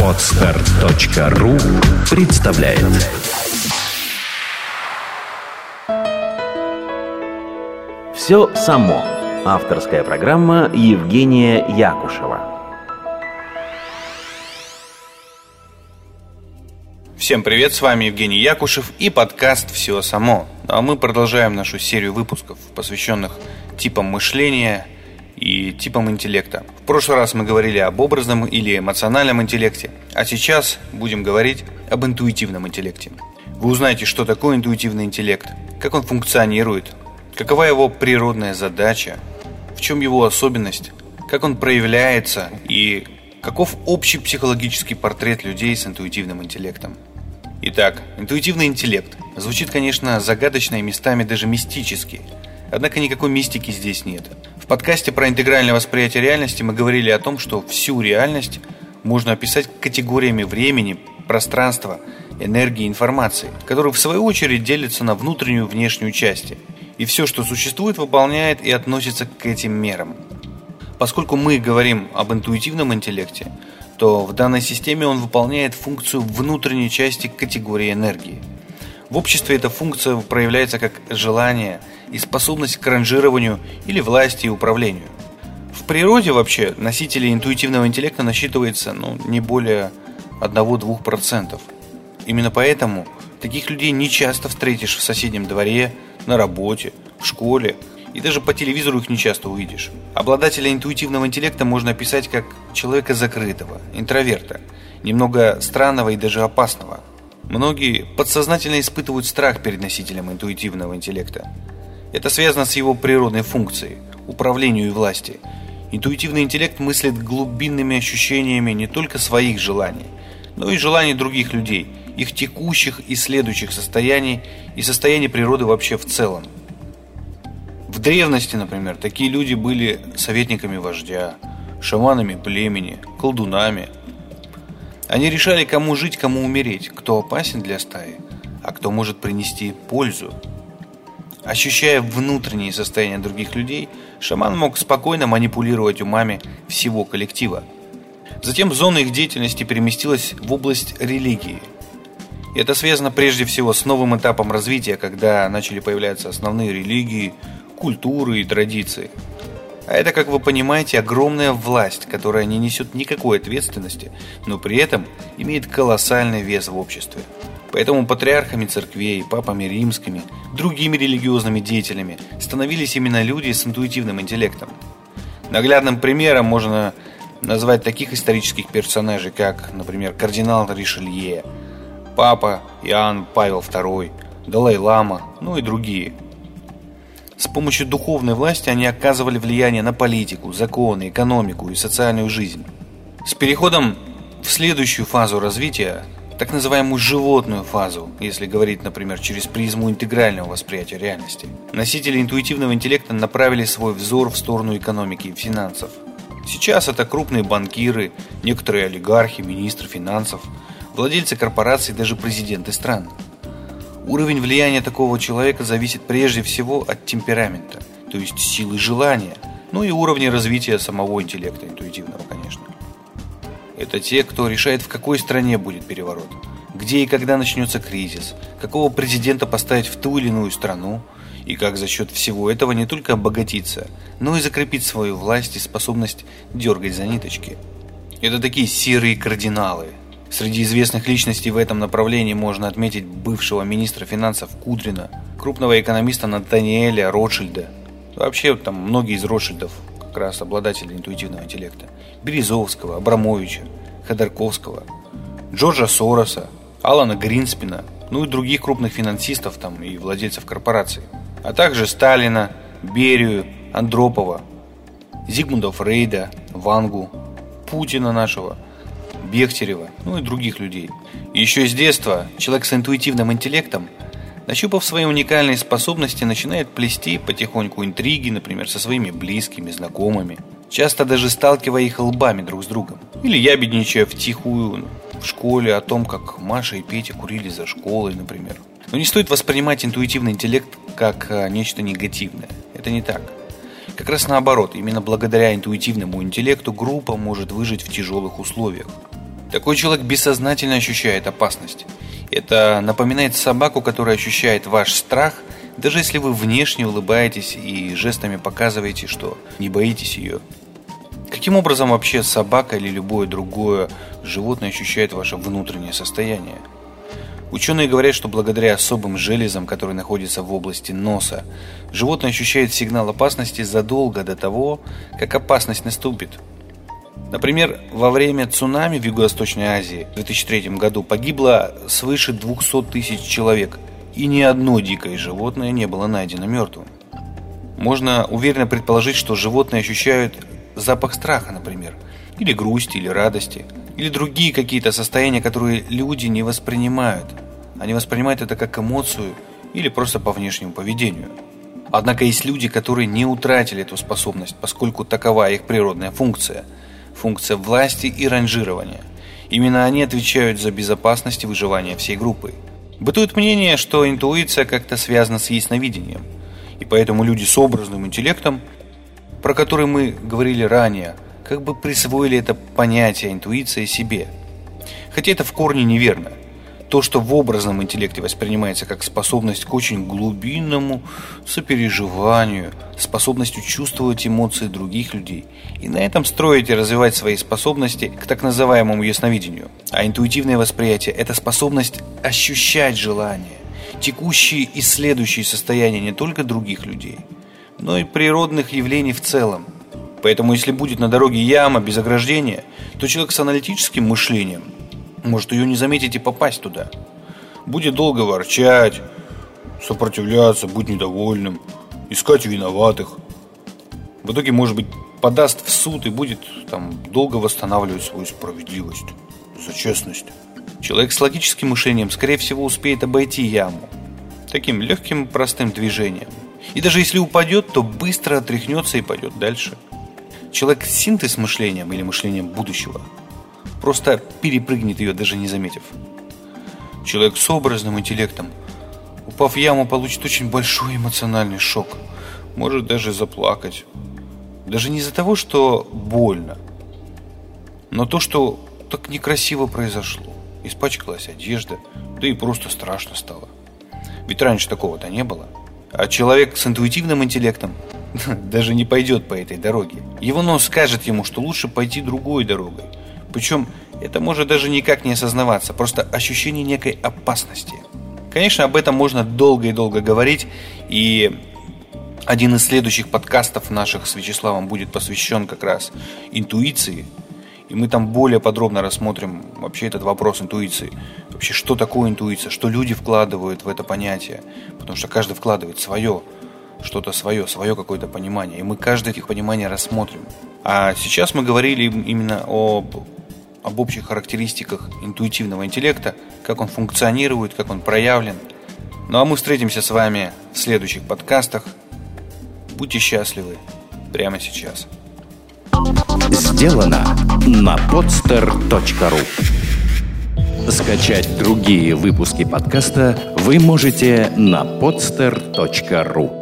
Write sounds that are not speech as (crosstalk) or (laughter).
Отстар.ру представляет Все само. Авторская программа Евгения Якушева. Всем привет, с вами Евгений Якушев и подкаст «Все само». А мы продолжаем нашу серию выпусков, посвященных типам мышления и типам интеллекта. В прошлый раз мы говорили об образном или эмоциональном интеллекте, а сейчас будем говорить об интуитивном интеллекте. Вы узнаете, что такое интуитивный интеллект, как он функционирует, какова его природная задача, в чем его особенность, как он проявляется и каков общий психологический портрет людей с интуитивным интеллектом. Итак, интуитивный интеллект звучит, конечно, загадочно и местами даже мистически. Однако никакой мистики здесь нет. Подкасте про интегральное восприятие реальности мы говорили о том, что всю реальность можно описать категориями времени, пространства, энергии и информации, которые в свою очередь делятся на внутреннюю и внешнюю части. И все, что существует, выполняет и относится к этим мерам. Поскольку мы говорим об интуитивном интеллекте, то в данной системе он выполняет функцию внутренней части категории энергии. В обществе эта функция проявляется как желание и способность к ранжированию или власти и управлению. В природе вообще носителей интуитивного интеллекта насчитывается ну, не более 1-2%. Именно поэтому таких людей не часто встретишь в соседнем дворе, на работе, в школе, и даже по телевизору их не часто увидишь. Обладателя интуитивного интеллекта можно описать как человека закрытого, интроверта, немного странного и даже опасного. Многие подсознательно испытывают страх перед носителем интуитивного интеллекта. Это связано с его природной функцией – управлению и власти. Интуитивный интеллект мыслит глубинными ощущениями не только своих желаний, но и желаний других людей, их текущих и следующих состояний и состояний природы вообще в целом – в древности, например, такие люди были советниками вождя, шаманами племени, колдунами. Они решали, кому жить, кому умереть, кто опасен для стаи, а кто может принести пользу. Ощущая внутренние состояния других людей, шаман мог спокойно манипулировать умами всего коллектива. Затем зона их деятельности переместилась в область религии. И это связано прежде всего с новым этапом развития, когда начали появляться основные религии – культуры и традиции. А это, как вы понимаете, огромная власть, которая не несет никакой ответственности, но при этом имеет колоссальный вес в обществе. Поэтому патриархами церквей, папами римскими, другими религиозными деятелями становились именно люди с интуитивным интеллектом. Наглядным примером можно назвать таких исторических персонажей, как, например, кардинал Ришелье, папа Иоанн Павел II, Далай-Лама, ну и другие – с помощью духовной власти они оказывали влияние на политику, законы, экономику и социальную жизнь. С переходом в следующую фазу развития, так называемую животную фазу, если говорить, например, через призму интегрального восприятия реальности, носители интуитивного интеллекта направили свой взор в сторону экономики и финансов. Сейчас это крупные банкиры, некоторые олигархи, министры финансов, владельцы корпораций, даже президенты стран – Уровень влияния такого человека зависит прежде всего от темперамента, то есть силы желания, ну и уровня развития самого интеллекта интуитивного, конечно. Это те, кто решает, в какой стране будет переворот, где и когда начнется кризис, какого президента поставить в ту или иную страну, и как за счет всего этого не только обогатиться, но и закрепить свою власть и способность дергать за ниточки. Это такие серые кардиналы, Среди известных личностей в этом направлении можно отметить бывшего министра финансов Кудрина, крупного экономиста Натаниэля Ротшильда. Вообще там многие из Ротшильдов как раз обладатели интуитивного интеллекта. Березовского, Абрамовича, Ходорковского, Джорджа Сороса, Алана Гринспина, ну и других крупных финансистов там и владельцев корпораций. А также Сталина, Берию, Андропова, Зигмунда Фрейда, Вангу, Путина нашего – Бехтерева, ну и других людей. Еще с детства человек с интуитивным интеллектом, нащупав свои уникальные способности, начинает плести потихоньку интриги, например, со своими близкими, знакомыми, часто даже сталкивая их лбами друг с другом. Или ябедничая втихую в школе о том, как Маша и Петя курили за школой, например. Но не стоит воспринимать интуитивный интеллект как а, нечто негативное. Это не так. Как раз наоборот, именно благодаря интуитивному интеллекту группа может выжить в тяжелых условиях. Такой человек бессознательно ощущает опасность. Это напоминает собаку, которая ощущает ваш страх, даже если вы внешне улыбаетесь и жестами показываете, что не боитесь ее. Каким образом вообще собака или любое другое животное ощущает ваше внутреннее состояние? Ученые говорят, что благодаря особым железам, которые находятся в области носа, животное ощущает сигнал опасности задолго до того, как опасность наступит. Например, во время цунами в Юго-Восточной Азии в 2003 году погибло свыше 200 тысяч человек, и ни одно дикое животное не было найдено мертвым. Можно уверенно предположить, что животные ощущают запах страха, например, или грусти, или радости – или другие какие-то состояния, которые люди не воспринимают. Они воспринимают это как эмоцию или просто по внешнему поведению. Однако есть люди, которые не утратили эту способность, поскольку такова их природная функция – функция власти и ранжирования. Именно они отвечают за безопасность и выживание всей группы. Бытует мнение, что интуиция как-то связана с ясновидением, и поэтому люди с образным интеллектом, про которые мы говорили ранее – как бы присвоили это понятие интуиция себе. Хотя это в корне неверно. То, что в образном интеллекте воспринимается как способность к очень глубинному сопереживанию, способностью чувствовать эмоции других людей, и на этом строить и развивать свои способности к так называемому ясновидению. А интуитивное восприятие – это способность ощущать желания, текущие и следующие состояния не только других людей, но и природных явлений в целом – Поэтому если будет на дороге яма без ограждения, то человек с аналитическим мышлением может ее не заметить и попасть туда. Будет долго ворчать, сопротивляться, быть недовольным, искать виноватых. В итоге, может быть, подаст в суд и будет там долго восстанавливать свою справедливость за честность. Человек с логическим мышлением, скорее всего, успеет обойти яму таким легким простым движением. И даже если упадет, то быстро отряхнется и пойдет дальше – Человек с синтез мышлением или мышлением будущего просто перепрыгнет ее, даже не заметив. Человек с образным интеллектом, упав в яму, получит очень большой эмоциональный шок. Может даже заплакать. Даже не из-за того, что больно, но то, что так некрасиво произошло. Испачкалась одежда, да и просто страшно стало. Ведь раньше такого-то не было. А человек с интуитивным интеллектом (laughs) даже не пойдет по этой дороге. Его нос скажет ему, что лучше пойти другой дорогой. Причем это может даже никак не осознаваться, просто ощущение некой опасности. Конечно, об этом можно долго и долго говорить, и один из следующих подкастов наших с Вячеславом будет посвящен как раз интуиции. И мы там более подробно рассмотрим вообще этот вопрос интуиции. Вообще, что такое интуиция, что люди вкладывают в это понятие. Потому что каждый вкладывает свое что-то свое, свое какое-то понимание. И мы каждое их понимание рассмотрим. А сейчас мы говорили именно об, об общих характеристиках интуитивного интеллекта, как он функционирует, как он проявлен. Ну а мы встретимся с вами в следующих подкастах. Будьте счастливы прямо сейчас. Сделано на podster.ru Скачать другие выпуски подкаста вы можете на podster.ru